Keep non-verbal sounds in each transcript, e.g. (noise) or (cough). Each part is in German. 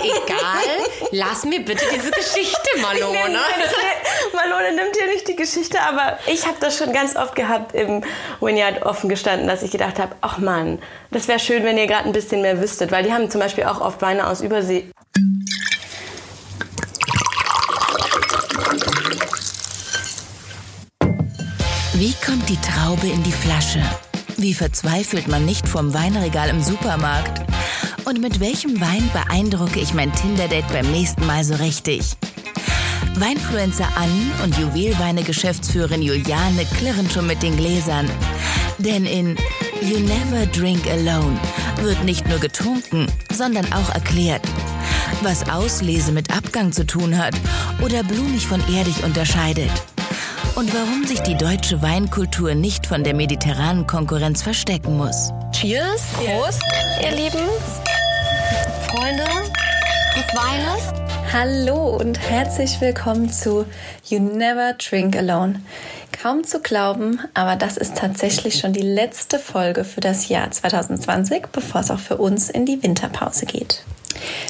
egal. Lass mir bitte diese Geschichte, (laughs) Malone. Nee, Malone nimmt hier nicht die Geschichte, aber ich habe das schon ganz oft gehabt im Winyard offen gestanden, dass ich gedacht habe, ach Mann, das wäre schön, wenn ihr gerade ein bisschen mehr wüsstet, weil die haben zum Beispiel auch oft Weine aus Übersee. Wie kommt die Traube in die Flasche? Wie verzweifelt man nicht vom Weinregal im Supermarkt? Und mit welchem Wein beeindrucke ich mein Tinder-Date beim nächsten Mal so richtig? Weinfluencer Anni und Juwelweine-Geschäftsführerin Juliane klirren schon mit den Gläsern. Denn in You Never Drink Alone wird nicht nur getrunken, sondern auch erklärt, was Auslese mit Abgang zu tun hat oder blumig von erdig unterscheidet. Und warum sich die deutsche Weinkultur nicht von der mediterranen Konkurrenz verstecken muss. Cheers. Prost, ihr Lieben. Freunde des Weines. Hallo und herzlich willkommen zu You Never Drink Alone. Kaum zu glauben, aber das ist tatsächlich schon die letzte Folge für das Jahr 2020, bevor es auch für uns in die Winterpause geht.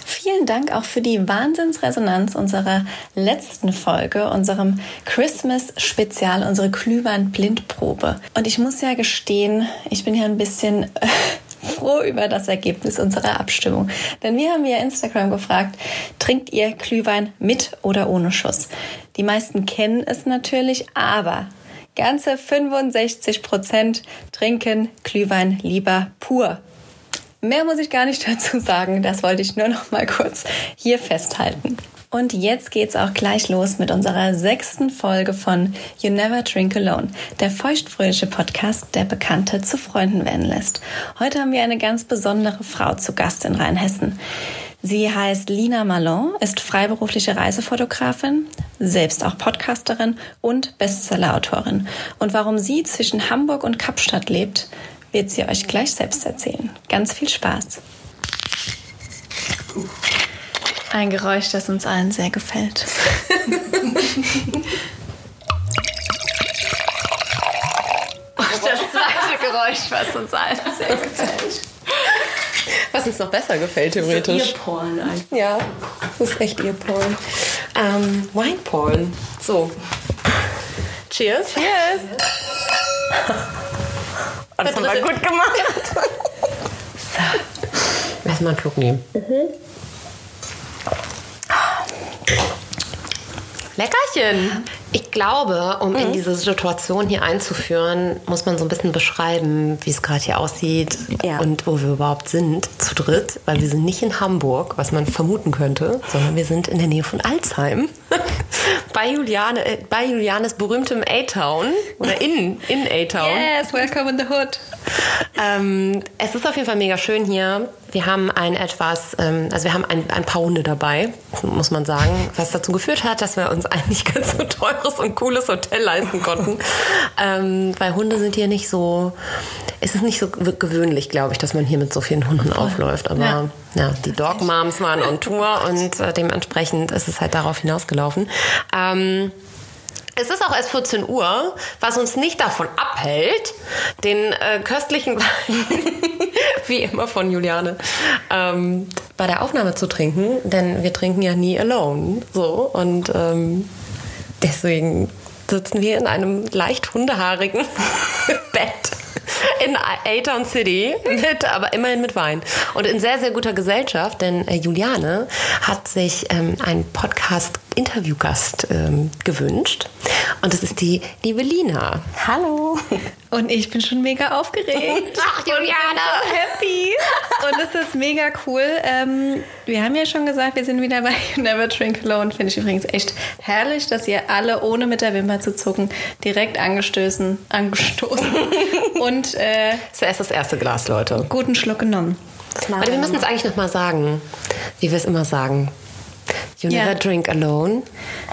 Vielen Dank auch für die Wahnsinnsresonanz unserer letzten Folge, unserem Christmas-Spezial, unsere Glühwein-Blindprobe. Und ich muss ja gestehen, ich bin ja ein bisschen (laughs) froh über das Ergebnis unserer Abstimmung. Denn wir haben via Instagram gefragt, trinkt ihr Glühwein mit oder ohne Schuss? Die meisten kennen es natürlich, aber ganze 65 Prozent trinken Glühwein lieber pur. Mehr muss ich gar nicht (laughs) dazu sagen, das wollte ich nur noch mal kurz hier festhalten. Und jetzt geht's auch gleich los mit unserer sechsten Folge von You Never Drink Alone, der feuchtfröhliche Podcast, der Bekannte zu Freunden werden lässt. Heute haben wir eine ganz besondere Frau zu Gast in Rheinhessen. Sie heißt Lina Malon, ist freiberufliche Reisefotografin, selbst auch Podcasterin und Bestsellerautorin. Und warum sie zwischen Hamburg und Kapstadt lebt, wird sie euch gleich selbst erzählen. Ganz viel Spaß. Ein Geräusch, das uns allen sehr gefällt. (laughs) das zweite Geräusch, was uns allen sehr gefällt. Was uns noch besser gefällt, theoretisch. So Porn einfach. Ja, das ist echt ihr Porn. Ähm, Wine Porn. So. Cheers. Cheers! (laughs) Das haben wir gut gemacht. Erstmal einen Schluck nehmen. Leckerchen. Ich glaube, um in diese Situation hier einzuführen, muss man so ein bisschen beschreiben, wie es gerade hier aussieht Ja. und wo wir überhaupt sind, zu dritt. Weil wir sind nicht in Hamburg, was man vermuten könnte, sondern wir sind in der Nähe von Alzheim. (laughs) bei, Juliane, äh, bei Julianes berühmtem A-Town. Oder in, in A-Town. Yes, welcome in the hood. Ähm, es ist auf jeden Fall mega schön hier. Wir haben ein etwas, ähm, also wir haben ein, ein paar Hunde dabei, muss man sagen, was dazu geführt hat, dass wir uns (laughs) ein nicht ganz so teures und cooles Hotel leisten konnten. (laughs) ähm, weil Hunde sind hier nicht so, es ist nicht so gewöhnlich, glaube ich, dass man hier mit so vielen Hunden aufläuft. Aber ja, Ja. die Dog Moms waren on Tour und äh, dementsprechend ist es halt darauf hinausgelaufen. Ähm, es ist auch erst 14 Uhr, was uns nicht davon abhält, den äh, köstlichen Wein, (laughs) wie immer von Juliane, ähm, bei der Aufnahme zu trinken, denn wir trinken ja nie alone. So und ähm, deswegen sitzen wir in einem leicht hundehaarigen (laughs) Bett in A-Town City, mit, aber immerhin mit Wein. Und in sehr, sehr guter Gesellschaft, denn äh, Juliane hat sich ähm, einen Podcast-Interviewgast ähm, gewünscht. Und das ist die liebe Lina. Hallo. Und ich bin schon mega aufgeregt. (laughs) Ach, Juliane! happy. Und es ist mega cool. Ähm, wir haben ja schon gesagt, wir sind wieder bei (laughs) Never Drink Alone. Finde ich übrigens echt herrlich, dass ihr alle, ohne mit der Wimper zu zucken, direkt angestoßen, angestoßen (laughs) und äh, Das ist erst das erste Glas, Leute. guten Schluck genommen. Warte, wir müssen es eigentlich nochmal sagen, wie wir es immer sagen. You Ja. never drink alone.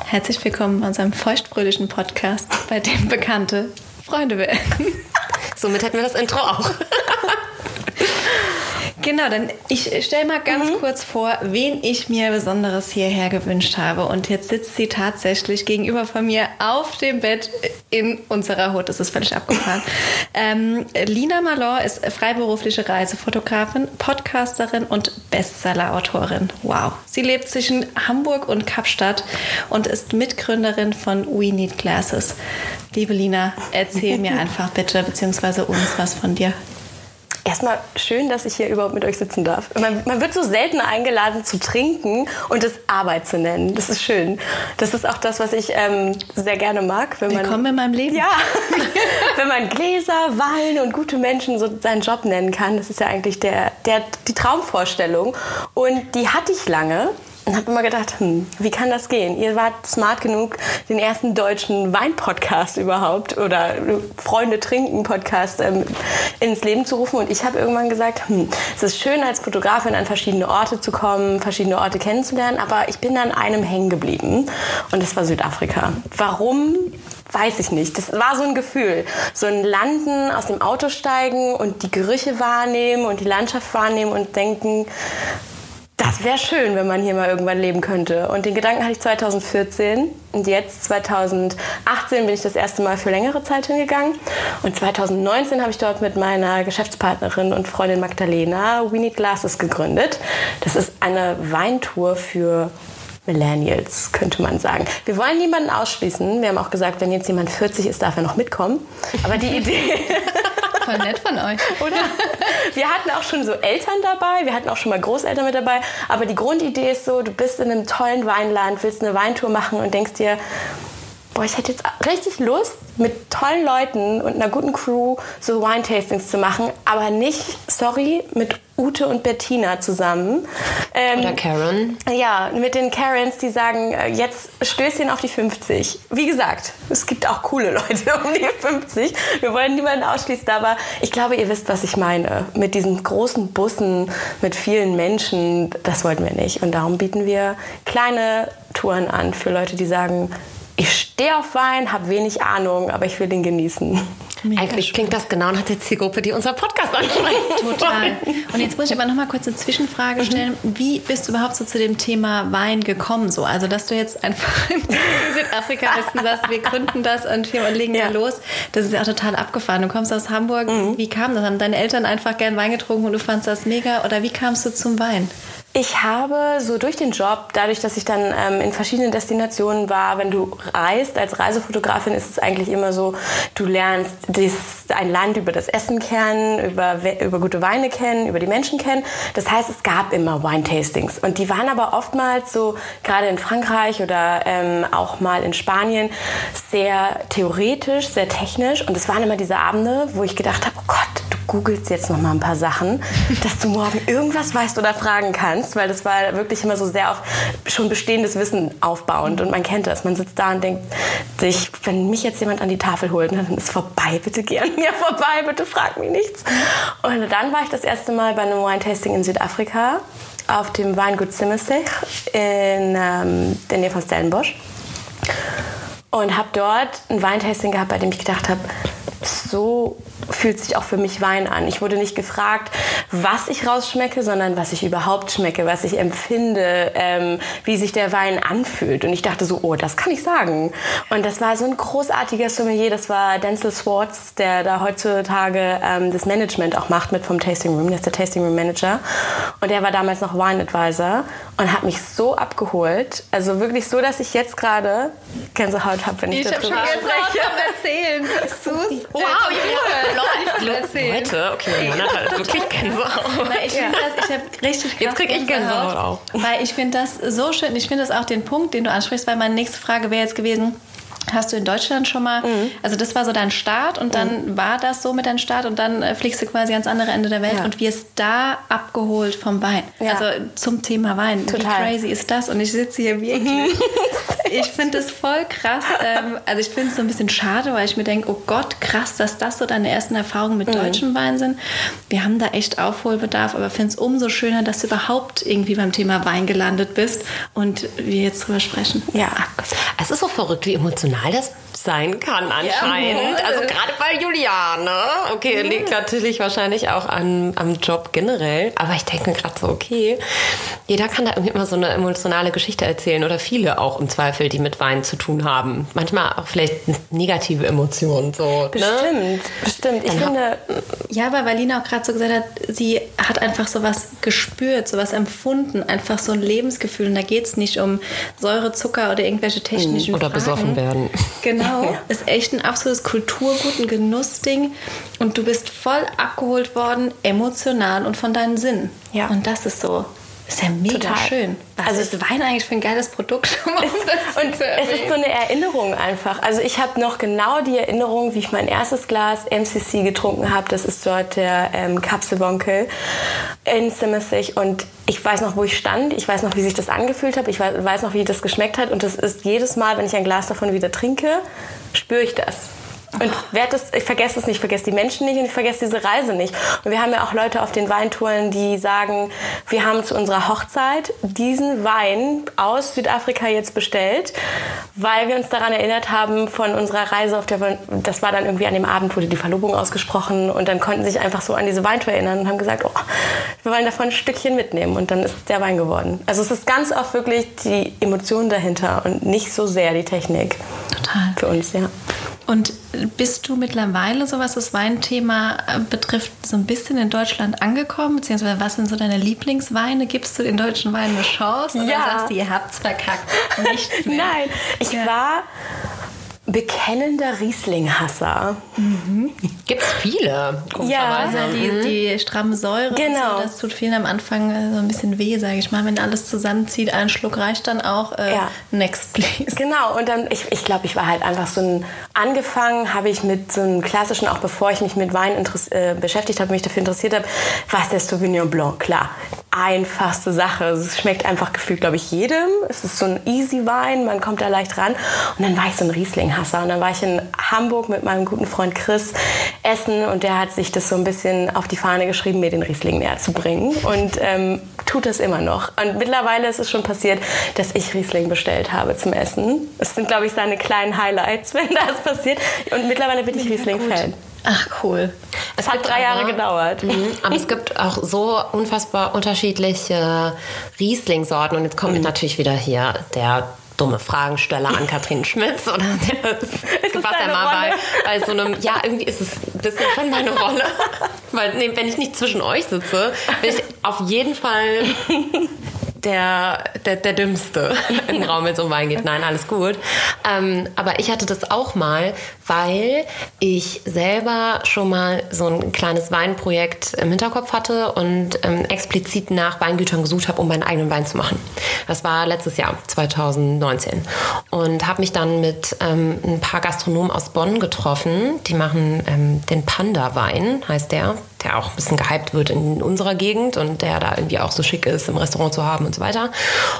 Herzlich willkommen bei unserem feuchtfröhlichen Podcast, bei dem Bekannte Freunde werden. Somit hätten wir das Intro auch. Genau, dann ich stelle mal ganz mhm. kurz vor, wen ich mir Besonderes hierher gewünscht habe. Und jetzt sitzt sie tatsächlich gegenüber von mir auf dem Bett in unserer Hut. Das ist völlig abgefahren. (laughs) ähm, Lina Malor ist freiberufliche Reisefotografin, Podcasterin und Bestsellerautorin. Wow. Sie lebt zwischen Hamburg und Kapstadt und ist Mitgründerin von We Need Glasses. Liebe Lina, erzähl mir (laughs) einfach bitte, beziehungsweise uns was von dir. Erstmal schön, dass ich hier überhaupt mit euch sitzen darf. Man, man, wird so selten eingeladen zu trinken und es Arbeit zu nennen. Das ist schön. Das ist auch das, was ich ähm, sehr gerne mag. Wenn man, Willkommen in meinem Leben. Ja, (laughs) wenn man Gläser, Wein und gute Menschen so seinen Job nennen kann. Das ist ja eigentlich der, der, die Traumvorstellung. Und die hatte ich lange und habe immer gedacht, hm, wie kann das gehen? Ihr wart smart genug, den ersten deutschen Wein-Podcast überhaupt oder Freunde trinken Podcast ähm, ins Leben zu rufen. Und ich habe irgendwann gesagt, hm, es ist schön als Fotografin an verschiedene Orte zu kommen, verschiedene Orte kennenzulernen, aber ich bin an einem hängen geblieben und das war Südafrika. Warum? Weiß ich nicht. Das war so ein Gefühl. So ein Landen, aus dem Auto steigen und die Gerüche wahrnehmen und die Landschaft wahrnehmen und denken, das wäre schön, wenn man hier mal irgendwann leben könnte. Und den Gedanken hatte ich 2014 und jetzt 2018 bin ich das erste Mal für längere Zeit hingegangen. Und 2019 habe ich dort mit meiner Geschäftspartnerin und Freundin Magdalena We Need Glasses gegründet. Das ist eine Weintour für Millennials, könnte man sagen. Wir wollen niemanden ausschließen. Wir haben auch gesagt, wenn jetzt jemand 40 ist, darf er noch mitkommen. Aber die Idee... (laughs) Voll nett von euch. Oder? Wir hatten auch schon so Eltern dabei, wir hatten auch schon mal Großeltern mit dabei. Aber die Grundidee ist so, du bist in einem tollen Weinland, willst eine Weintour machen und denkst dir, boah, ich hätte jetzt richtig Lust, mit tollen Leuten und einer guten Crew so Wine-Tastings zu machen, aber nicht, sorry, mit Ute und Bettina zusammen. Ähm, Oder Karen. Ja, mit den Karens, die sagen, äh, jetzt Stößchen auf die 50. Wie gesagt, es gibt auch coole Leute (laughs) um die 50. Wir wollen niemanden ausschließen, aber ich glaube, ihr wisst, was ich meine. Mit diesen großen Bussen, mit vielen Menschen, das wollten wir nicht. Und darum bieten wir kleine Touren an für Leute, die sagen, ich stehe auf Wein, habe wenig Ahnung, aber ich will den genießen. Mega Eigentlich klingt das genau nach der Zielgruppe, die unser Podcast anspricht. (laughs) Total. Und jetzt muss ich aber noch mal kurz eine Zwischenfrage mhm. stellen. Wie bist du überhaupt so zu dem Thema Wein gekommen? So, also, dass du jetzt einfach in (laughs) Südafrika bist und sagst, wir gründen das und wir legen ja. da los. Das ist ja auch total abgefahren. Du kommst aus Hamburg. Mhm. Wie kam das? Haben deine Eltern einfach gern Wein getrunken und du fandest das mega? Oder wie kamst du zum Wein? Ich habe so durch den Job, dadurch, dass ich dann ähm, in verschiedenen Destinationen war, wenn du reist als Reisefotografin, ist es eigentlich immer so, du lernst das, ein Land über das Essen kennen, über, über gute Weine kennen, über die Menschen kennen. Das heißt, es gab immer Wine-Tastings. Und die waren aber oftmals so, gerade in Frankreich oder ähm, auch mal in Spanien, sehr theoretisch, sehr technisch. Und es waren immer diese Abende, wo ich gedacht habe, oh Gott, googelst jetzt noch mal ein paar Sachen, (laughs) dass du morgen irgendwas weißt oder fragen kannst weil das war wirklich immer so sehr auf schon bestehendes Wissen aufbauend und man kennt das. Man sitzt da und denkt sich, wenn mich jetzt jemand an die Tafel holt, dann ist vorbei, bitte geh an mir vorbei, bitte frag mich nichts. Und dann war ich das erste Mal bei einem Wine-Tasting in Südafrika auf dem Weingut Simmersich in ähm, der Nähe von Stellenbosch und habe dort ein Weintasting gehabt, bei dem ich gedacht habe, so fühlt sich auch für mich Wein an. Ich wurde nicht gefragt, was ich rausschmecke, sondern was ich überhaupt schmecke, was ich empfinde, ähm, wie sich der Wein anfühlt. Und ich dachte so, oh, das kann ich sagen. Und das war so ein großartiger Sommelier, das war Denzel Swartz, der da heutzutage ähm, das Management auch macht mit vom Tasting Room. Der ist der Tasting Room Manager. Und der war damals noch Wine Advisor und hat mich so abgeholt. Also wirklich so, dass ich jetzt gerade Gänsehaut habe, wenn ich, ich darüber spreche. Ich habe schon Gänsehaut beim Erzählen. Siehst du's? Wow, ja. Leute, okay, man hat (laughs) wirklich Gänsehaut. ich ja. ich habe richtig (laughs) Jetzt kriege ich Gänsehaut auch. Weil ich finde das so schön. Ich finde das auch den Punkt, den du ansprichst, weil meine nächste Frage wäre jetzt gewesen, Hast du in Deutschland schon mal, mhm. also das war so dein Start und dann mhm. war das so mit deinem Start und dann äh, fliegst du quasi ans andere Ende der Welt ja. und wirst da abgeholt vom Wein. Ja. Also zum Thema Wein. Total. Wie crazy ist das? Und ich sitze hier wirklich. (laughs) ich finde das voll krass. Ähm, also ich finde es so ein bisschen schade, weil ich mir denke, oh Gott, krass, dass das so deine ersten Erfahrungen mit mhm. deutschem Wein sind. Wir haben da echt Aufholbedarf, aber finde es umso schöner, dass du überhaupt irgendwie beim Thema Wein gelandet bist und wir jetzt drüber sprechen. Ja. Es ist so verrückt, wie emotional emotional das sein kann anscheinend. Ja, also gerade bei Juliane. Okay, liegt natürlich wahrscheinlich auch an, am Job generell. Aber ich denke mir gerade so, okay, jeder kann da irgendwie immer so eine emotionale Geschichte erzählen oder viele auch im Zweifel, die mit Wein zu tun haben. Manchmal auch vielleicht negative Emotionen. So, Bestimmt, ne? bestimmt. Ich Dann finde, Ja, weil Valina auch gerade so gesagt hat, sie hat einfach sowas gespürt, sowas empfunden, einfach so ein Lebensgefühl. Und da geht es nicht um Säure, Zucker oder irgendwelche technischen Oder Fragen. besoffen werden. Genau, ist echt ein absolutes Kulturgut, ein Genussding. Und du bist voll abgeholt worden, emotional und von deinen Sinnen. Ja. Und das ist so, ist ja mega Total. schön. Was Also- ist Wein eigentlich für ein geiles Produkt? (laughs) Um das Und es ist so eine Erinnerung einfach. Also ich habe noch genau die Erinnerung, wie ich mein erstes Glas MCC getrunken habe. Das ist dort der ähm, Kapselbonkel in Simmersig. Und ich weiß noch, wo ich stand. Ich weiß noch, wie sich das angefühlt hat. Ich weiß, weiß noch, wie das geschmeckt hat. Und das ist jedes Mal, wenn ich ein Glas davon wieder trinke, spüre ich das. Und werd das, ich vergesse es nicht, ich vergesse die Menschen nicht und ich vergesse diese Reise nicht. Und wir haben ja auch Leute auf den Weintouren, die sagen, wir haben zu unserer Hochzeit diesen Wein aus Südafrika jetzt bestellt, weil wir uns daran erinnert haben von unserer Reise auf der, das war dann irgendwie an dem Abend, wurde die Verlobung ausgesprochen und dann konnten sie sich einfach so an diese Weintour erinnern und haben gesagt, oh, wir wollen davon ein Stückchen mitnehmen und dann ist es der Wein geworden. Also es ist ganz oft wirklich die Emotion dahinter und nicht so sehr die Technik. Total. Für uns, ja. Und bist du mittlerweile, so was das Weinthema äh, betrifft, so ein bisschen in Deutschland angekommen? Beziehungsweise was sind so deine Lieblingsweine? Gibst du den deutschen Weinen eine Chance? Oder Ja. sagst du, ihr habt's verkackt? Nichts (laughs) mehr? Nein, ich Ja. war bekennender Riesling-Hasser. Gibt es viele. Also die, die stramme Säure, und Genau. so, das tut vielen am Anfang äh, so ein bisschen weh, sage ich mal. Wenn alles zusammenzieht, ein Schluck reicht dann auch. Äh, Ja. Next, please. Genau, und dann, ich, ich glaube, ich war halt einfach so ein, angefangen habe ich mit so einem klassischen, auch bevor ich mich mit Wein äh, beschäftigt habe, mich dafür interessiert habe, was der Sauvignon Blanc, klar. Einfachste Sache. Es schmeckt einfach gefühlt, glaube ich, jedem. Es ist so ein easy Wein, man kommt da leicht ran. Und dann war ich so ein Riesling-Hasser. Und dann war ich in Hamburg mit meinem guten Freund Chris essen und der hat sich das so ein bisschen auf die Fahne geschrieben, mir den Riesling näher zu bringen. Und ähm, tut das immer noch. Und mittlerweile ist es schon passiert, dass ich Riesling bestellt habe zum Essen. Es sind, glaube ich, seine kleinen Highlights, (laughs) wenn das passiert. Und mittlerweile bin ich Riesling-Fan. Ach, cool. Es hat drei Jahre aber- gedauert. Mhm, aber es gibt auch so unfassbar unterschiedliche Riesling-Sorten. Und jetzt kommt natürlich wieder hier der dumme Fragensteller an Kathrin (laughs) Schmitz oder der was er mal bei, Rolle? bei so einem ja irgendwie ist es ein bisschen schon meine Rolle (laughs) weil nee, wenn ich nicht zwischen euch sitze bin ich auf jeden Fall der, der, der Dümmste (laughs) im Raum, wenn es um Wein geht. Nein, alles gut. Ähm, aber ich hatte das auch mal, weil ich selber schon mal so ein kleines Weinprojekt im Hinterkopf hatte und ähm, explizit nach Weingütern gesucht habe, um meinen eigenen Wein zu machen. Das war letztes Jahr, 2019. Und habe mich dann mit ähm, ein paar Gastronomen aus Bonn getroffen. Die machen ähm, den Panda-Wein, heißt der der auch ein bisschen gehypt wird in unserer Gegend und der da irgendwie auch so schick ist, im Restaurant zu haben und so weiter.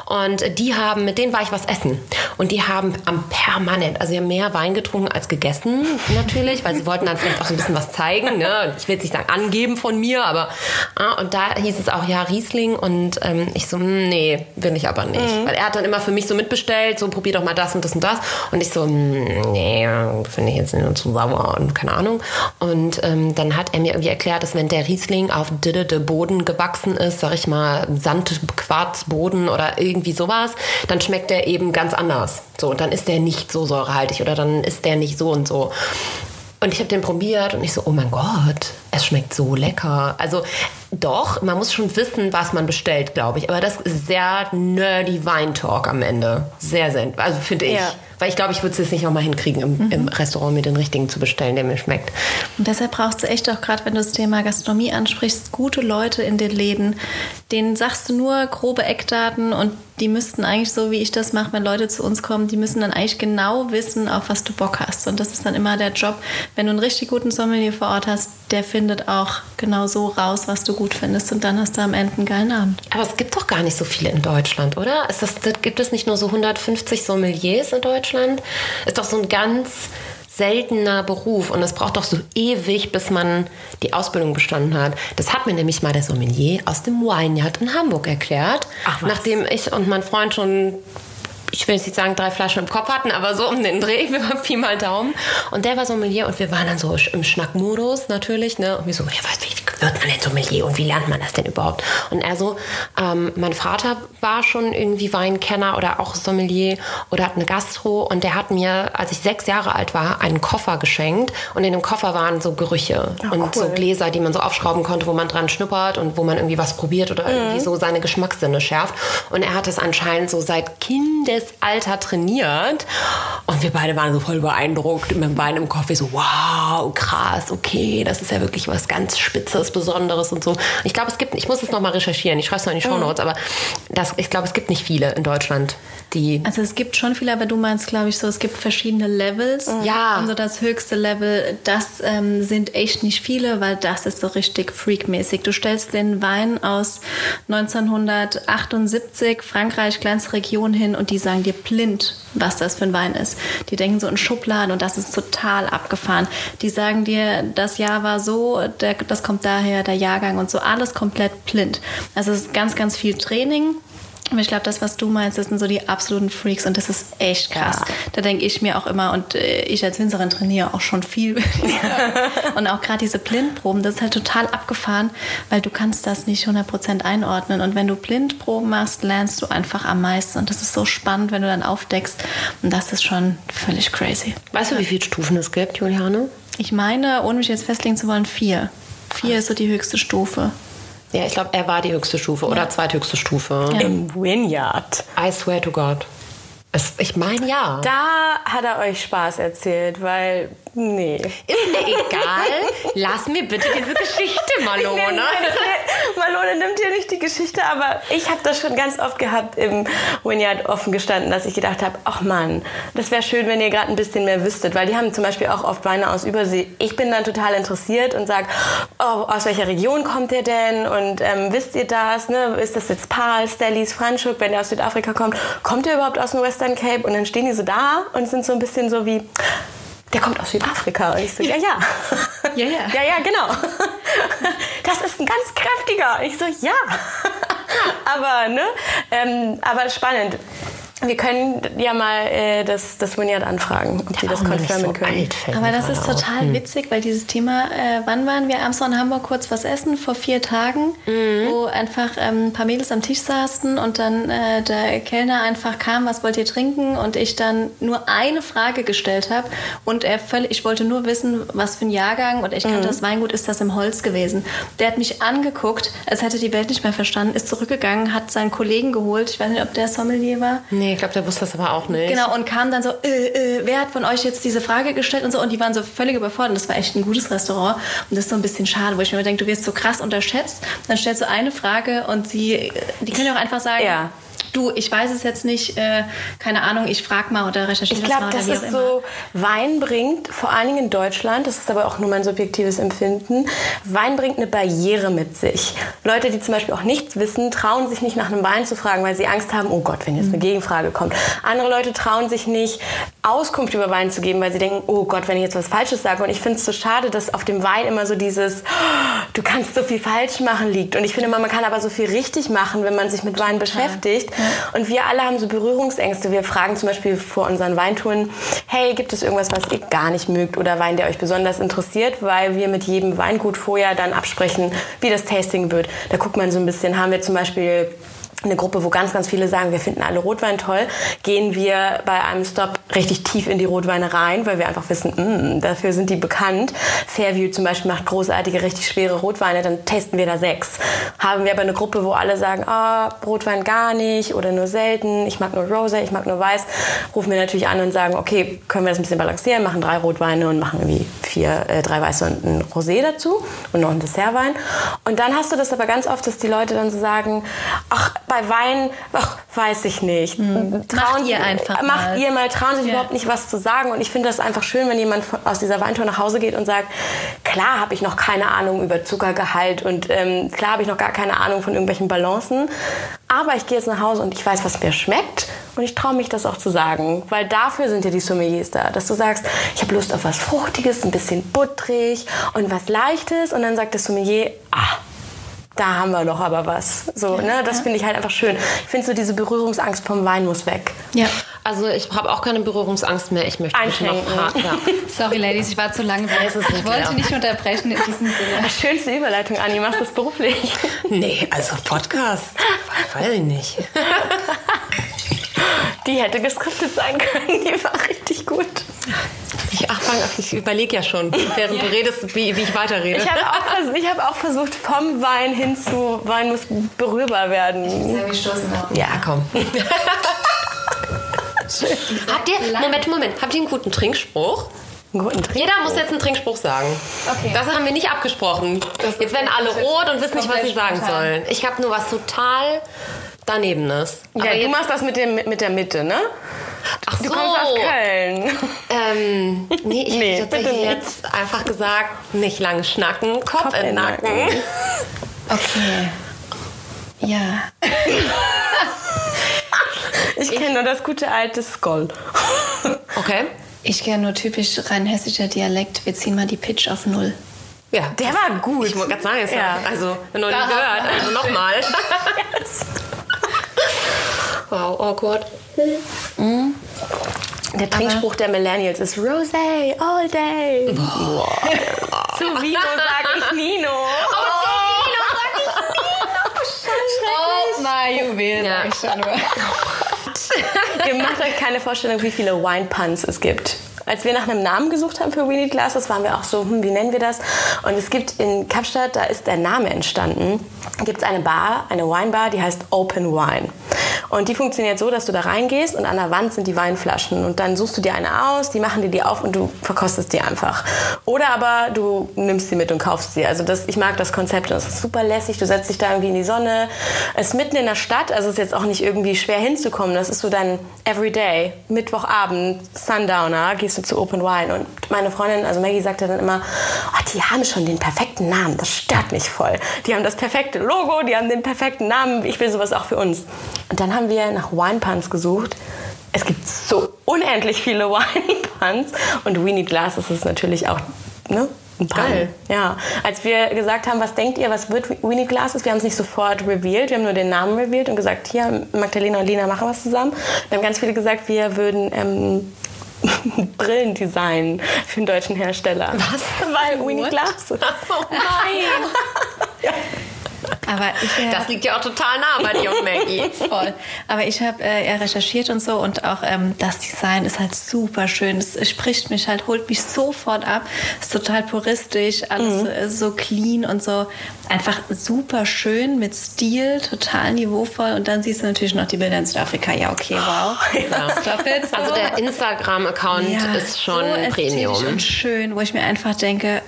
Und die haben, mit denen war ich was essen. Und die haben am permanent, also sie haben mehr Wein getrunken als gegessen, natürlich, weil sie wollten dann vielleicht auch so ein bisschen was zeigen. Ne? Ich will jetzt nicht sagen angeben von mir, aber ah, und da hieß es auch, ja, Riesling. Und ähm, ich so, hm, nee, will ich aber nicht. Weil er hat dann immer für mich so mitbestellt, so probier doch mal das und das und das. Und ich so, hm, nee, finde ich jetzt nicht zu sauer und keine Ahnung. Und ähm, dann hat er mir irgendwie erklärt, dass wenn der Riesling auf Diddede Boden gewachsen ist, sag ich mal, Sandquarzboden oder irgendwie sowas, dann schmeckt der eben ganz anders. So, und dann ist der nicht so säurehaltig oder dann ist der nicht so und so. Und ich habe den probiert und ich so, oh mein Gott, es schmeckt so lecker. Also doch, man muss schon wissen, was man bestellt, glaube ich. Aber das ist sehr nerdy Weintalk am Ende. Sehr, sehr, also finde ich. Ja. Weil ich glaube, ich würde es jetzt nicht nochmal hinkriegen, im, im Restaurant mir den richtigen zu bestellen, der mir schmeckt. Und deshalb brauchst du echt auch gerade, wenn du das Thema Gastronomie ansprichst, gute Leute in den Läden. Denen sagst du nur grobe Eckdaten und die müssten eigentlich so, wie ich das mache, wenn Leute zu uns kommen, die müssen dann eigentlich genau wissen, auf was du Bock hast. Und das ist dann immer der Job. Wenn du einen richtig guten Sommelier vor Ort hast, der findet auch genau so raus, was du gut findest. Und dann hast du am Ende einen geilen Abend. Aber es gibt doch gar nicht so viele in Deutschland, oder? Ist das, gibt es nicht nur so 150 Sommeliers in Deutschland? Ist doch so ein ganz seltener Beruf und es braucht doch so ewig, bis man die Ausbildung bestanden hat. Das hat mir nämlich mal der Sommelier aus dem Wine Yard in Hamburg erklärt, Ach, nachdem ich und mein Freund schon ich will jetzt nicht sagen, drei Flaschen im Kopf hatten, aber so um den Dreh, (laughs) wir waren Pi mal Daumen. Und der war Sommelier und wir waren dann so im Schnackmodus natürlich. Ne? Und wir so, ja, was, wie wird man denn Sommelier und wie lernt man das denn überhaupt? Und er so, ähm, mein Vater war schon irgendwie Weinkenner oder auch Sommelier oder hat eine Gastro und der hat mir, als ich sechs Jahre alt war, einen Koffer geschenkt und in dem Koffer waren so Gerüche Oh, und cool. so Gläser, die man so aufschrauben konnte, wo man dran schnuppert und wo man irgendwie was probiert oder Mhm. irgendwie so seine Geschmackssinne schärft. Und er hat es anscheinend so seit Kindesalter trainiert. Und wir beide waren so voll beeindruckt mit dem Wein im Kopf. Wir so, wow, krass, okay, das ist ja wirklich was ganz Spitzes, Besonderes und so. Ich glaube, es gibt, ich muss es nochmal recherchieren, ich schreibe es noch in die Mhm. Shownotes, aber das, ich glaube, es gibt nicht viele in Deutschland, die Also es gibt schon viele, aber du meinst, glaube ich, so, es gibt verschiedene Levels. Ja. Und so das höchste Level, das ähm, sind echt nicht viele, weil das ist so richtig freakmäßig. Du stellst den Wein aus 1978, Frankreich, kleinste Region hin und die sagen dir blind, was das für ein Wein ist. Die denken so in Schubladen und das ist total abgefahren. Die sagen dir, das Jahr war so, der, das kommt daher, der Jahrgang und so, alles komplett blind. Also es ist ganz, ganz viel Training. Aber ich glaube, das, was du meinst, das sind so die absoluten Freaks und das ist echt krass. Ja. Da denke ich mir auch immer, und äh, ich als Winzerin trainiere auch schon viel. (laughs) und auch gerade diese Blindproben, das ist halt total abgefahren, weil du kannst das nicht 100% einordnen. Und wenn du Blindproben machst, lernst du einfach am meisten. Und das ist so spannend, wenn du dann aufdeckst. Und das ist schon völlig crazy. Weißt du, wie viele Stufen es gibt, Juliane? Ich meine, ohne mich jetzt festlegen zu wollen, vier. Vier ist so die höchste Stufe. Ja, ich glaube, er war die höchste Stufe oder zweithöchste Stufe. Ja. Im Vineyard. I swear to God. Es, ich meine ja. Da hat er euch Spaß erzählt, weil, nee. Ist mir egal. Lass mir bitte diese Geschichte, (laughs) Malone. Malone nimmt hier nicht die Geschichte, aber ich habe das schon ganz oft gehabt im Vineyard offen gestanden, dass ich gedacht habe, ach Mann, das wäre schön, wenn ihr gerade ein bisschen mehr wüsstet, weil die haben zum Beispiel auch oft Weine aus Übersee. Ich bin dann total interessiert und sage, oh, aus welcher Region kommt ihr denn und ähm, wisst ihr das? Ne? Ist das jetzt Paul, Stellis, Franschuk, wenn der aus Südafrika kommt? Kommt ihr überhaupt aus dem Western Cape? Und dann stehen die so da und sind so ein bisschen so wie, der kommt aus Südafrika. Und ich so, ja, ja. Ja, ja. Ja, (laughs) ja, genau. Das ist ein ganz kräftiger. Ich so, ja. (laughs) Aber, ne? Ähm, aber spannend. Wir können ja mal äh, das, das Vineyard anfragen, ob die das confirmen so können. Aber das ist total witzig, weil dieses Thema, äh, wann waren wir abends in Hamburg kurz was essen? Vor vier Tagen, wo einfach ähm, ein paar Mädels am Tisch saßen und dann äh, der Kellner einfach kam, was wollt ihr trinken? Und ich dann nur eine Frage gestellt habe und er völlig, ich wollte nur wissen, was für ein Jahrgang und ich kannte das Weingut, ist das im Holz gewesen. Der hat mich angeguckt, als hätte die Welt nicht mehr verstanden, ist zurückgegangen, hat seinen Kollegen geholt, ich weiß nicht, ob der Sommelier war, Nee, ich glaube, der wusste das aber auch nicht. Genau, und kam dann so, äh, äh, wer hat von euch jetzt diese Frage gestellt und so. Und die waren so völlig überfordert. Und das war echt ein gutes Restaurant. Und das ist so ein bisschen schade, wo ich mir immer denke, du wirst so krass unterschätzt. Dann stellst du eine Frage und sie, die können ja auch einfach sagen, Ja. Du, ich weiß es jetzt nicht, äh, keine Ahnung, ich frag mal oder recherchiere Ich das glaube, mal oder das wie auch ist so, Wein bringt, vor allen Dingen in Deutschland, das ist aber auch nur mein subjektives Empfinden, Wein bringt eine Barriere mit sich. Leute, die zum Beispiel auch nichts wissen, trauen sich nicht nach einem Wein zu fragen, weil sie Angst haben, oh Gott, wenn jetzt eine Gegenfrage kommt. Andere Leute trauen sich nicht, Auskunft über Wein zu geben, weil sie denken, oh Gott, wenn ich jetzt was Falsches sage. Und ich finde es so schade, dass auf dem Wein immer so dieses, oh, du kannst so viel falsch machen liegt. Und ich finde immer, man kann aber so viel richtig machen, wenn man sich mit Wein beschäftigt. Und wir alle haben so Berührungsängste. Wir fragen zum Beispiel vor unseren Weintouren, hey, gibt es irgendwas, was ihr gar nicht mögt oder Wein, der euch besonders interessiert, weil wir mit jedem Weingut vorher dann absprechen, wie das Tasting wird. Da guckt man so ein bisschen, haben wir zum Beispiel eine Gruppe, wo ganz, ganz viele sagen, wir finden alle Rotwein toll, gehen wir bei einem Stop richtig tief in die Rotweine rein, weil wir einfach wissen, mm, dafür sind die bekannt. Fairview zum Beispiel macht großartige, richtig schwere Rotweine, dann testen wir da sechs. Haben wir aber eine Gruppe, wo alle sagen, ah, Rotwein gar nicht oder nur selten, ich mag nur Rosé, ich mag nur Weiß, rufen wir natürlich an und sagen, okay, können wir das ein bisschen balancieren, machen drei Rotweine und machen irgendwie vier, äh, drei Weiße und ein Rosé dazu und noch ein Dessertwein. Und dann hast du das aber ganz oft, dass die Leute dann so sagen, ach, bei Wein, ach, weiß ich nicht. Macht ihr einfach Macht mal. ihr mal, trauen sich Ja. überhaupt nicht was zu sagen. Und ich finde das einfach schön, wenn jemand aus dieser Weintour nach Hause geht und sagt, klar habe ich noch keine Ahnung über Zuckergehalt und ähm, klar habe ich noch gar keine Ahnung von irgendwelchen Balancen. Aber ich gehe jetzt nach Hause und ich weiß, was mir schmeckt. Und ich traue mich das auch zu sagen, weil dafür sind ja die Sommeliers da, dass du sagst, ich habe Lust auf was Fruchtiges, ein bisschen buttrig und was Leichtes. Und dann sagt der Sommelier, ah, da haben wir doch aber was. So, ne? Das finde ich halt einfach schön. Ich finde so diese Berührungsangst vom Wein muss weg. Ja. Also ich habe auch keine Berührungsangst mehr. Ich möchte mich noch ja. (laughs) Sorry, Ladies, ich war zu langsam. ich nicht wollte leer. nicht unterbrechen in diesem Sinne. (laughs) Schönste Überleitung, Anni. Machst du das beruflich? Nee, also Podcast. Weiß ich nicht. (laughs) Die hätte geskriptet sein können. Die war richtig gut. Ich, ach, ich überlege ja schon, während du redest, wie, wie ich weiterrede. Ich habe auch, ich hab auch versucht, vom Wein hin zu Wein muss berührbar werden. Ja, wir stoßen auf. ja, komm. (laughs) Habt ihr, Moment, Moment, habt ihr einen guten Trinkspruch? Jeder muss jetzt einen Trinkspruch sagen. Okay. Das haben wir nicht abgesprochen. Jetzt werden alle rot und wissen nicht, was sie sagen sollen. Ich habe nur was total danebenes. Aber Ja, du machst das mit, dem, mit der Mitte, ne? ach Du so. kommst aus Köln. Ähm, nee, ich (laughs) Nee, hätte tatsächlich bitte nicht. jetzt einfach gesagt, nicht lang schnacken, Kopf, Kopf in den Nacken. Nacken. Okay. Ja. (laughs) Ich kenne nur das gute alte Skoll. (laughs) Okay. Ich kenne nur typisch rein hessischer Dialekt. Wir ziehen mal die Pitch auf Null. Ja, Der war gut. ich wollte gerade sagen, ist ja. Also noch nie Da gehört, also nochmal. Wow, awkward. Der Trinkspruch der Millennials ist Rosé all day. Boah. Zu Vino sag ich Nino. Oh, mein Juwel. Ja. Ich schon nur. Ihr macht euch keine Vorstellung, wie viele Wine Puns es gibt. Als wir nach einem Namen gesucht haben für Weenie Glasses, waren wir auch so, hm, wie nennen wir das? Und es gibt in Kapstadt, da ist der Name entstanden, gibt es eine Bar, eine Weinbar, die heißt Open Wine. Und die funktioniert so, dass du da reingehst und an der Wand sind die Weinflaschen. Und dann suchst du dir eine aus, die machen dir die auf und du verkostest die einfach. Oder aber du nimmst sie mit und kaufst sie. Also das, ich mag das Konzept, das ist super lässig. Du setzt dich da irgendwie in die Sonne. Es ist mitten in der Stadt, also es ist jetzt auch nicht irgendwie schwer hinzukommen. Das ist so dein Everyday. Mittwochabend, Sundowner, gehst du zu Open Wine. Und meine Freundin, also Maggie, sagte dann immer, oh, die haben schon den perfekten Namen. Das stört mich voll. Die haben das perfekte Logo, die haben den perfekten Namen. Ich will sowas auch für uns. Und dann haben wir nach Wine Puns gesucht. Es gibt so unendlich viele (laughs) Wine Puns. Und We Need Glasses ist natürlich auch ne, ein Pun. Geil. Ja, als wir gesagt haben, was denkt ihr, was wird We Need Glasses, wir haben es nicht sofort revealed, wir haben nur den Namen revealed und gesagt, hier, Magdalena und Lina machen was zusammen. Dann haben ganz viele gesagt, wir würden ähm, (laughs) Brillen designen für einen deutschen Hersteller. Was? (laughs) Weil We Need What? Glasses. Ach so, nein. Aber ich, äh, Das liegt ja auch total nah bei dir und Maggie. (laughs) Voll. Aber ich habe äh, ja recherchiert und so und auch ähm, das Design ist halt super schön. Es spricht mich halt, holt mich sofort ab. Ist total puristisch, alles Mhm. äh, so clean und so einfach super schön mit Stil, total niveauvoll. Und dann siehst du natürlich noch die Bilder in Südafrika. Ja, okay, wow. (laughs) Stop it. So. Also der Instagram-Account ja, ist schon so Premium. und schön, wo ich mir einfach denke,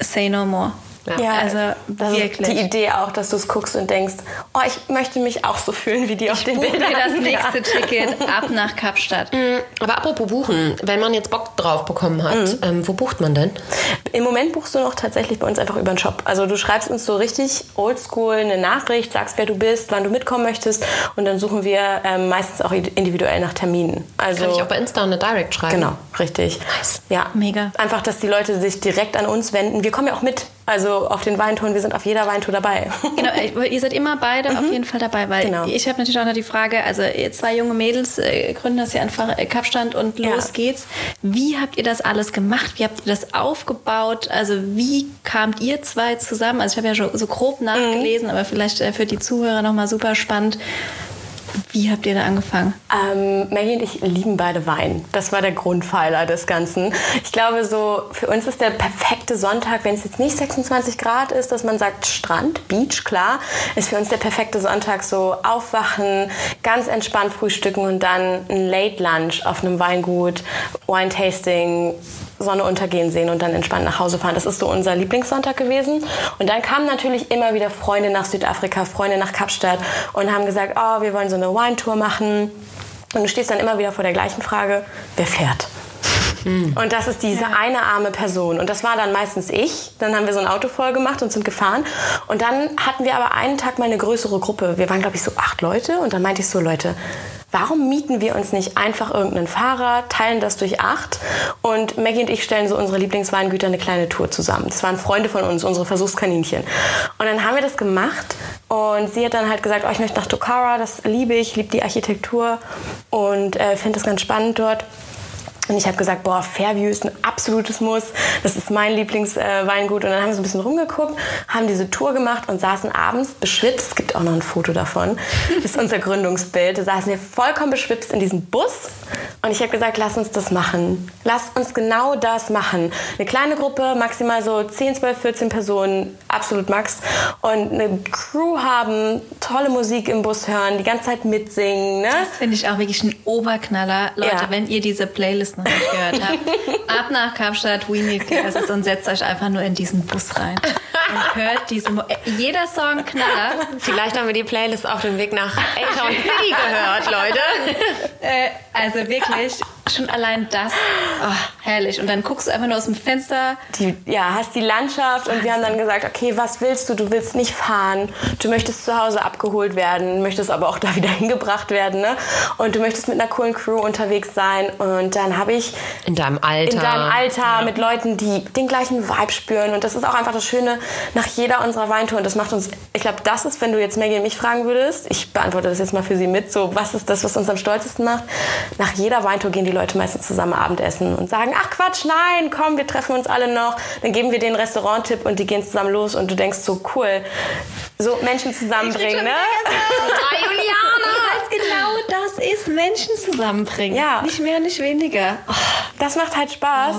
say no more. Ja, also das wirklich. ist die Idee auch, dass du es guckst und denkst, oh, ich möchte mich auch so fühlen wie die auf den Buch Bildern. mir das nächste Ja. Ticket ab nach Kapstadt. Aber apropos buchen, wenn man jetzt Bock drauf bekommen hat, Mhm. ähm, wo bucht man denn? Im Moment buchst du noch tatsächlich bei uns einfach über den Shop. Also du schreibst uns so richtig oldschool eine Nachricht, sagst, wer du bist, wann du mitkommen möchtest und dann suchen wir ähm, meistens auch individuell nach Terminen. Also Kann ich auch bei Insta eine Direct schreiben? Genau, richtig. Ja. Mega. Einfach, dass die Leute sich direkt an uns wenden. Wir kommen ja auch mit. Also auf den Weintouren, wir sind auf jeder Weintour dabei. (laughs) Genau, äh, ihr seid immer beide auf jeden Fall dabei, weil Genau. ich habe natürlich auch noch die Frage, also ihr zwei junge Mädels äh, gründen das ja einfach äh, Kapstand und Ja. los geht's. Wie habt ihr das alles gemacht? Wie habt ihr das aufgebaut? Also wie kamt ihr zwei zusammen? Also ich habe ja schon so grob Mhm. nachgelesen, aber vielleicht äh, für die Zuhörer nochmal super spannend. Wie habt ihr da angefangen? Ähm, Maggie und ich lieben beide Wein. Das war der Grundpfeiler des Ganzen. Ich glaube, so für uns ist der perfekte Sonntag, wenn es jetzt nicht 26 Grad ist, dass man sagt Strand, Beach, klar, ist für uns der perfekte Sonntag so aufwachen, ganz entspannt frühstücken und dann ein Late Lunch auf einem Weingut, Wine-Tasting, Sonne untergehen sehen und dann entspannt nach Hause fahren. Das ist so unser Lieblingssonntag gewesen. Und dann kamen natürlich immer wieder Freunde nach Südafrika, Freunde nach Kapstadt und haben gesagt, oh, wir wollen so eine Wine-Tour machen. Und du stehst dann immer wieder vor der gleichen Frage, wer fährt? Und das ist diese eine arme Person. Und das war dann meistens ich. Dann haben wir so ein Auto voll gemacht und sind gefahren. Und dann hatten wir aber einen Tag mal eine größere Gruppe. Wir waren, glaube ich, so acht Leute. Und dann meinte ich so, Leute, warum mieten wir uns nicht einfach irgendeinen Fahrer, teilen das durch acht und Maggie und ich stellen so unsere Lieblingsweingüter eine kleine Tour zusammen. Das waren Freunde von uns, unsere Versuchskaninchen. Und dann haben wir das gemacht und sie hat dann halt gesagt, oh, ich möchte nach Tokara, das liebe ich, liebe die Architektur und äh, finde das ganz spannend dort. Und ich habe gesagt, boah, Fairview ist ein absolutes Muss. Das ist mein Lieblingsweingut. Und dann haben wir so ein bisschen rumgeguckt, haben diese Tour gemacht und saßen abends beschwipst. Es gibt auch noch ein Foto davon. Das ist unser Gründungsbild. Da saßen wir vollkommen beschwipst in diesem Bus. Und ich habe gesagt, lass uns das machen. Lass uns genau das machen. Eine kleine Gruppe, maximal so 10, 12, 14 Personen, absolut max. Und eine Crew haben, tolle Musik im Bus hören, die ganze Zeit mitsingen. Ne? Das finde ich auch wirklich ein Oberknaller. Leute, ja. wenn ihr diese Playlist noch nicht gehört habt, (laughs) ab nach Kapstadt, We Need Glasses (laughs) und setzt euch einfach nur in diesen Bus rein und hört diese. Mo jeder Song Knaller. Vielleicht haben wir die Playlist auf dem Weg nach A-Town City gehört, Leute. Äh, also wirklich, schon allein das, oh, herrlich. Und dann guckst du einfach nur aus dem Fenster. Die, ja, hast die Landschaft und wir haben dann gesagt, okay, was willst du? Du willst nicht fahren, du möchtest zu Hause abgeholt werden, möchtest aber auch (laughs) da wieder hingebracht werden, ne? Und du möchtest mit einer coolen Crew unterwegs sein. Und dann habe ich in deinem Alter, in deinem Alter ja. mit Leuten, die den gleichen Vibe spüren. Und das ist auch einfach das Schöne nach jeder unserer Weintouren. Das macht uns, ich glaube, das ist, wenn du jetzt Maggie und mich fragen würdest, ich beantworte das jetzt mal für sie mit, so was ist das, was uns am stolzesten macht? Nach jeder Weintour gehen die Leute meistens zusammen Abendessen und sagen, ach Quatsch, nein, komm, wir treffen uns alle noch. Dann geben wir den Restaurant-Tipp und die gehen zusammen los und du denkst so, cool, so Menschen zusammenbringen, ne? Ah, (laughs) Juliana! genau das ist, Menschen zusammenbringen. Ja. Nicht mehr, nicht weniger. Oh, das macht halt Spaß.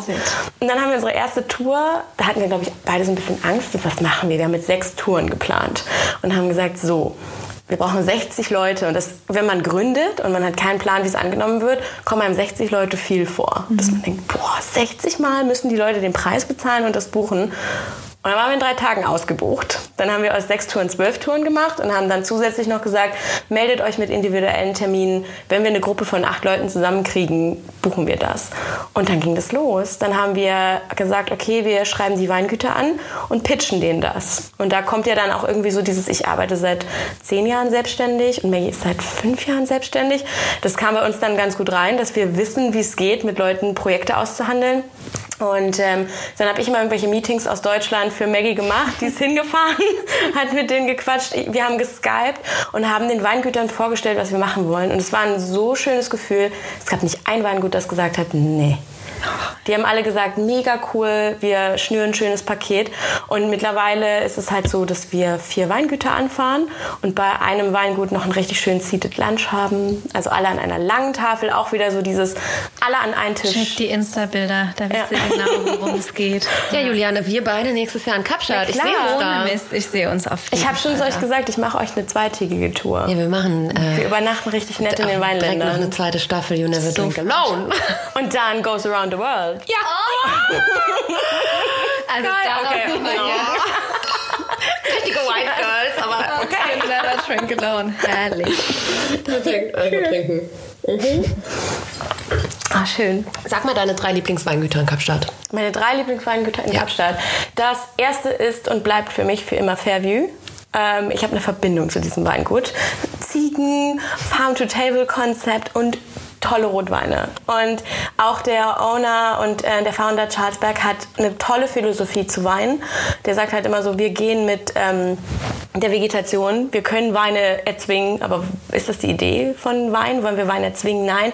Und dann haben wir unsere erste Tour, da hatten wir, glaube ich, beide so ein bisschen Angst, was machen wir? Wir haben mit sechs Touren geplant und haben gesagt, so, wir brauchen 60 Leute. Und das, wenn man gründet und man hat keinen Plan, wie es angenommen wird, kommen einem 60 Leute viel vor. Mhm. Dass man denkt, boah, 60 Mal müssen die Leute den Preis bezahlen und das buchen. Und dann waren wir in drei Tagen ausgebucht. Dann haben wir aus sechs Touren zwölf Touren gemacht und haben dann zusätzlich noch gesagt, meldet euch mit individuellen Terminen. Wenn wir eine Gruppe von acht Leuten zusammenkriegen, buchen wir das. Und dann ging das los. Dann haben wir gesagt, okay, wir schreiben die Weingüter an und pitchen denen das. Und da kommt ja dann auch irgendwie so dieses, ich arbeite seit zehn Jahren selbstständig und Maggie ist seit fünf Jahren selbstständig. Das kam bei uns dann ganz gut rein, dass wir wissen, wie es geht, mit Leuten Projekte auszuhandeln. Und ähm, dann habe ich immer irgendwelche Meetings aus Deutschland für Maggie gemacht. Die ist (laughs) hingefahren, (laughs) hat mit denen gequatscht. Wir haben geskypt und haben den Weingütern vorgestellt, was wir machen wollen. Und es war ein so schönes Gefühl. Es gab nicht ein Weingut, das gesagt hat, nee, die haben alle gesagt, mega cool, wir schnüren ein schönes Paket. Und mittlerweile ist es halt so, dass wir vier Weingüter anfahren und bei einem Weingut noch einen richtig schönen Seated Lunch haben. Also alle an einer langen Tafel, auch wieder so dieses, alle an einen Tisch. Check die Insta-Bilder, da wisst ihr ja. genau, worum es geht. (laughs) Ja, Juliane, wir beide nächstes Jahr in Kapstadt. Ich sehe uns da. Mist, ich sehe uns auf Ich habe schon zu euch gesagt, ich mache euch eine zweitägige Tour. Ja, wir machen... Äh, wir übernachten richtig nett in den Weinländern. Direkt noch eine zweite Staffel, You Never so Drink Alone. Und dann Goes Around the World. Ja. Oh. (laughs) also Geil, okay. Richtige White Girls, aber (laughs) okay. Never drink alone. Herrlich. Perfekt, also trinken. Mhm. Ah, schön. Sag mal deine drei Lieblingsweingüter in Kapstadt. Meine drei Lieblingsweingüter in ja. Kapstadt. Das erste ist und bleibt für mich für immer Fairview. Ähm, ich habe eine Verbindung zu diesem Weingut. Ziegen, Farm-to-Table-Konzept und tolle Rotweine. Und auch der Owner und äh, der Founder Charles Berg hat eine tolle Philosophie zu Wein. Der sagt halt immer so, wir gehen mit ähm, der Vegetation. Wir können Weine erzwingen, aber ist das die Idee von Wein? Wollen wir Wein erzwingen? Nein.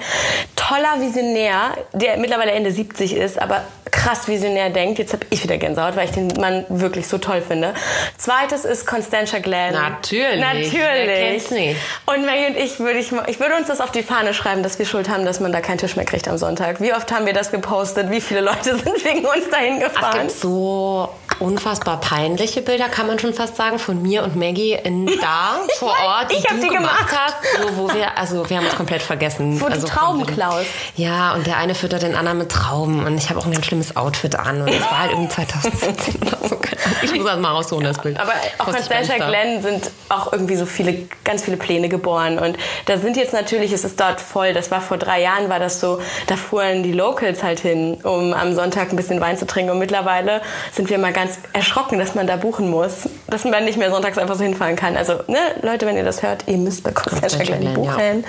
Toller Visionär, der mittlerweile Ende 70 ist, aber krass visionär denkt. Jetzt habe ich wieder Gänsehaut, weil ich den Mann wirklich so toll finde. Zweites ist Constantia Glenn. Natürlich. Natürlich. Nicht? Und Maggie und ich würde ich, ich würde uns das auf die Fahne schreiben, dass wir schuld haben, dass man da keinen Tisch mehr kriegt am Sonntag. Wie oft haben wir das gepostet? Wie viele Leute (laughs) sind wegen uns dahin gefahren? Es gibt so unfassbar peinliche Bilder, kann man schon fast sagen, von mir und Maggie in (laughs) da vor Ort, die ich du die gemacht, gemacht hast. So, wo wir, also wir haben uns komplett vergessen. Wo also die Trauben klaust. Ja, und der eine füttert den anderen mit Trauben und ich habe auch ein ganz schlimmes Outfit an und es war halt irgendwie 2017 oder so, ich muss das mal rausholen, das Bild. Aber auch bei Sasha Insta. Glenn sind auch irgendwie so viele, ganz viele Pläne geboren. Und da sind jetzt natürlich, es ist dort voll. Das war vor drei Jahren, war das so, da fuhren die Locals halt hin, um am Sonntag ein bisschen Wein zu trinken. Und mittlerweile sind wir mal ganz erschrocken, dass man da buchen muss. Dass man nicht mehr sonntags einfach so hinfahren kann. Also, ne, Leute, wenn ihr das hört, ihr müsst bei Glenn Glenn, ja. buchen.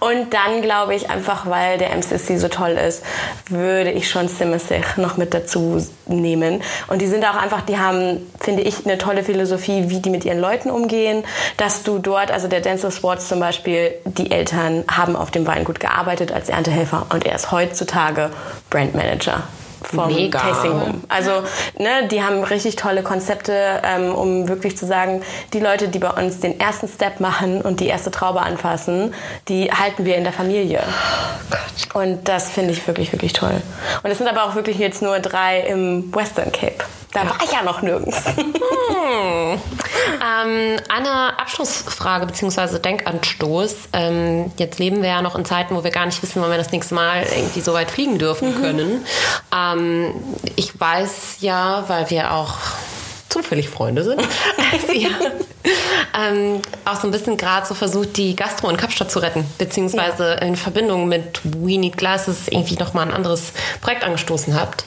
Und dann glaube ich einfach, weil der MCC so toll ist, würde ich schon Simesich noch mit dazu nehmen. Und die sind auch einfach, die haben, finde ich, eine tolle Philosophie, wie die mit ihren Leuten umgehen. Dass du dort, also der Denzel Swartz zum Beispiel, die Eltern haben auf dem Weingut gearbeitet als Erntehelfer und er ist heutzutage Brandmanager vom Mega. Tasting Room. Also, ne, die haben richtig tolle Konzepte, ähm, um wirklich zu sagen, die Leute, die bei uns den ersten Step machen und die erste Traube anfassen, die halten wir in der Familie. Und das finde ich wirklich, wirklich toll. Und es sind aber auch wirklich jetzt nur drei im Western Cape. Da war ich ja noch nirgends. (laughs) Ähm, eine Abschlussfrage bzw. Denkanstoß. Ähm, jetzt leben wir ja noch in Zeiten, wo wir gar nicht wissen, wann wir das nächste Mal irgendwie so weit fliegen dürfen können. Ähm, ich weiß ja, weil wir auch zufällig Freunde sind, (laughs) ihr ähm, auch so ein bisschen gerade so versucht, die Gastro in Kapstadt zu retten, beziehungsweise in Verbindung mit We Need Glasses irgendwie nochmal ein anderes Projekt angestoßen habt.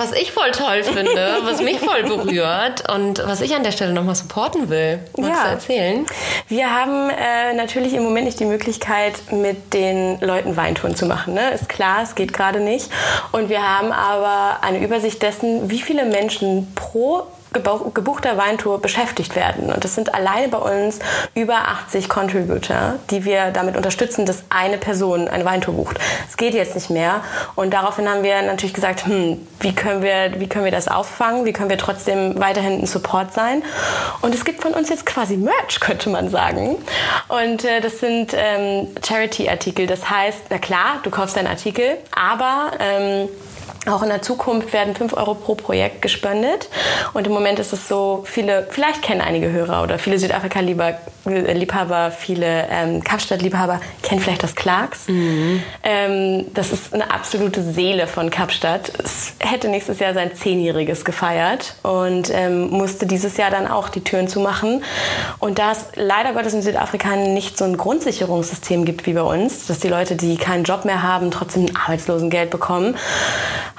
Was ich voll toll finde, (laughs) was mich voll berührt und was ich an der Stelle nochmal supporten will. Magst Ja. du erzählen? Wir haben äh, natürlich im Moment nicht die Möglichkeit, mit den Leuten Weintouren zu machen. Ne? Ist klar, es geht gerade nicht. Und wir haben aber eine Übersicht dessen, wie viele Menschen pro gebuchter Weintour beschäftigt werden. Und das sind alleine bei uns über 80 Contributor, die wir damit unterstützen, dass eine Person eine Weintour bucht. Es geht jetzt nicht mehr. Und daraufhin haben wir natürlich gesagt, hm, wie können wir, wie können wir das auffangen? Wie können wir trotzdem weiterhin ein Support sein? Und es gibt von uns jetzt quasi Merch, (laughs) könnte man sagen. Und äh, das sind ähm, Charity-Artikel. Das heißt, na klar, du kaufst deinen Artikel, aber ähm, auch in der Zukunft werden 5 Euro pro Projekt gespendet. Und im Moment ist es so, viele, vielleicht kennen einige Hörer oder viele Südafrika-Liebhaber, viele ähm, Kapstadt-Liebhaber kennen vielleicht das Clarks. Ähm, das ist eine absolute Seele von Kapstadt. Es hätte nächstes Jahr sein Zehnjähriges gefeiert und ähm, musste dieses Jahr dann auch die Türen zumachen. Und da es leider Gottes in Südafrika nicht so ein Grundsicherungssystem gibt wie bei uns, dass die Leute, die keinen Job mehr haben, trotzdem Arbeitslosengeld bekommen,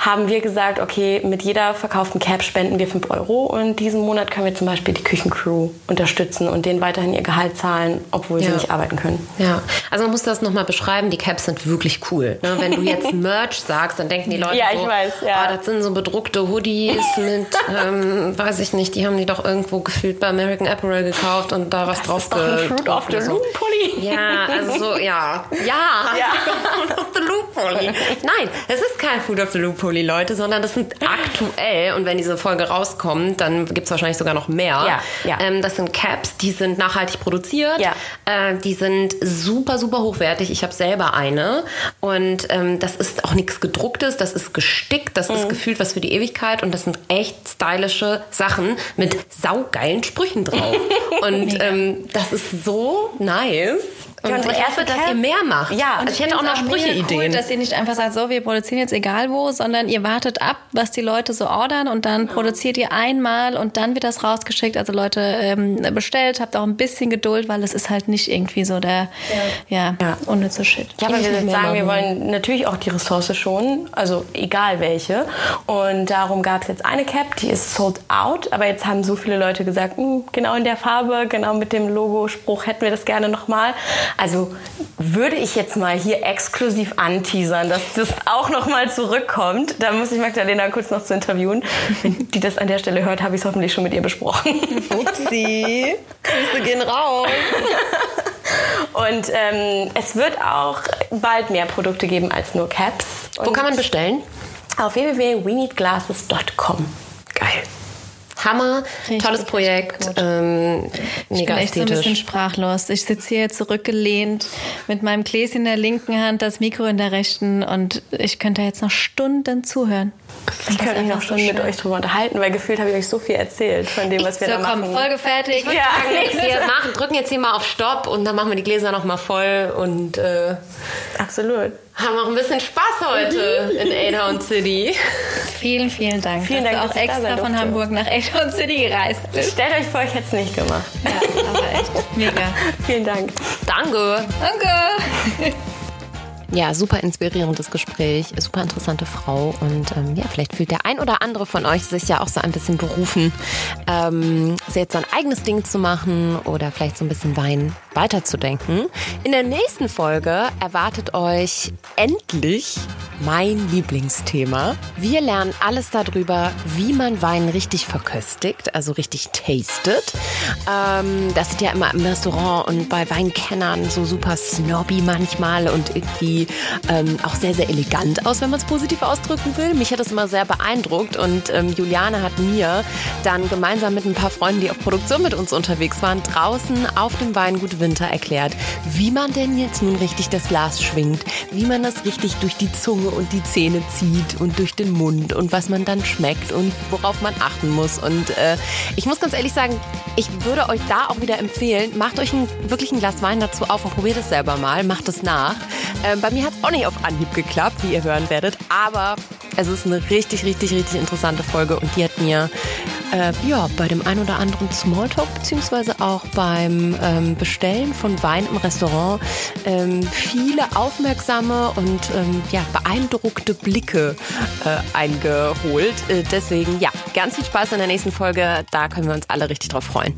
haben wir gesagt, okay, mit jeder verkauften Cap spenden wir 5 Euro und diesen Monat können wir zum Beispiel die Küchencrew unterstützen und denen weiterhin ihr Gehalt zahlen, obwohl sie Ja. nicht arbeiten können. Ja, also man muss das nochmal beschreiben. Die Caps sind wirklich cool. Ne? Wenn du jetzt (laughs) Merch sagst, dann denken die Leute Ja, so, weiß, ja. oh, das sind so bedruckte Hoodies mit, (laughs) ähm, weiß ich nicht, die haben die doch irgendwo gefühlt bei American Apparel gekauft und da was drauf ist doch ein Fruit of the. Loom Pulli. Ja, also so, ja. (laughs) Ja, Ja. Fruit of the Loom Pulli. Nein, es ist kein Fruit of the Loom Pulli, Leute, sondern das sind aktuell, und wenn diese Folge rauskommt, dann gibt es wahrscheinlich sogar noch mehr. Ja, ja. Ähm, das sind Caps, die sind nachhaltig produziert. Ja. Äh, die sind super, super hochwertig. Ich habe selber eine. Und ähm, das ist auch nichts gedrucktes, das ist gestickt, das Mhm. ist gefühlt was für die Ewigkeit und das sind echt stylische Sachen mit saugeilen Sprüchen drauf. (laughs) und ähm, das ist so nice. Und Ja, unsere ich hoffe, dass ihr mehr macht. Ja, also ich hätte auch noch Sprüche-Ideen. Cool, dass ihr nicht einfach sagt, so, wir produzieren jetzt egal wo, sondern ihr wartet ab, was die Leute so ordern und dann produziert ihr einmal und dann wird das rausgeschickt. Also Leute ähm, bestellt, habt auch ein bisschen Geduld, weil es ist halt nicht irgendwie so der, ja, Ja. unnütze Shit. Ja, aber Ich wir sagen, wir wollen natürlich auch die Ressource schonen, also egal welche. Und darum gab es jetzt eine Cap, die ist sold out, aber jetzt haben so viele Leute gesagt, "Hm, genau in der Farbe, genau mit dem Logo-Spruch hätten wir das gerne nochmal. Also würde ich jetzt mal hier exklusiv anteasern, dass das auch nochmal zurückkommt. Da muss ich Magdalena kurz noch zu interviewen. Wenn die das an der Stelle hört, habe ich es hoffentlich schon mit ihr besprochen. Upsi. Grüße gehen raus. Und ähm, es wird auch bald mehr Produkte geben als nur Caps. Wo Und kann man bestellen? Auf www.weneedglasses.com. Hammer, Richtig, tolles Projekt, ähm, Ich mega bin echt so ein bisschen sprachlos. Ich sitze hier zurückgelehnt mit meinem Gläschen in der linken Hand, das Mikro in der rechten und ich könnte jetzt noch Stunden zuhören. Ich könnte mich noch schon mit euch drüber unterhalten, weil gefühlt habe ich euch so viel erzählt von dem, was wir so, da machen. komm, Folge fertig. Ja, wir (laughs) machen, drücken jetzt hier mal auf Stopp und dann machen wir die Gläser noch mal voll und äh, Absolut. Haben auch ein bisschen Spaß heute in A-Town City. Vielen, vielen Dank, Vielen dass Dank, du dass auch ich da extra sein von. Hamburg nach Elton City gereist bist. Stellt euch vor, ich hätte es nicht gemacht. Ja, aber echt mega. Vielen Dank. Danke. Danke. Ja, super inspirierendes Gespräch, super interessante Frau und ähm, ja, vielleicht fühlt der ein oder andere von euch sich ja auch so ein bisschen berufen, ähm, jetzt sein eigenes Ding zu machen oder vielleicht so ein bisschen Wein weiterzudenken. In der nächsten Folge erwartet euch endlich mein Lieblingsthema. Wir lernen alles darüber, wie man Wein richtig verköstigt, also richtig tastet. Ähm, das sieht ja immer im Restaurant und bei Weinkennern so super snobby manchmal und irgendwie ähm, auch sehr, sehr elegant aus, wenn man es positiv ausdrücken will. Mich hat das immer sehr beeindruckt und ähm, Juliane hat mir dann gemeinsam mit ein paar Freunden, die auf Produktion mit uns unterwegs waren, draußen auf dem Weingut Winter erklärt, wie man denn jetzt nun richtig das Glas schwingt, wie man das richtig durch die Zunge und die Zähne zieht und durch den Mund und was man dann schmeckt und worauf man achten muss. Und äh, ich muss ganz ehrlich sagen, ich würde euch da auch wieder empfehlen, macht euch ein, wirklich ein Glas Wein dazu auf und probiert es selber mal, macht es nach. Ähm, bei mir hat es auch nicht auf Anhieb geklappt, wie ihr hören werdet, aber es ist eine richtig, richtig, richtig interessante Folge und die hat mir äh, ja, bei dem ein oder anderen Smalltalk beziehungsweise auch beim ähm, Bestellen von Wein im Restaurant ähm, viele aufmerksame und ähm, ja, beeindruckte Blicke äh, eingeholt. Äh, deswegen, ja, ganz viel Spaß in der nächsten Folge. Da können wir uns alle richtig drauf freuen.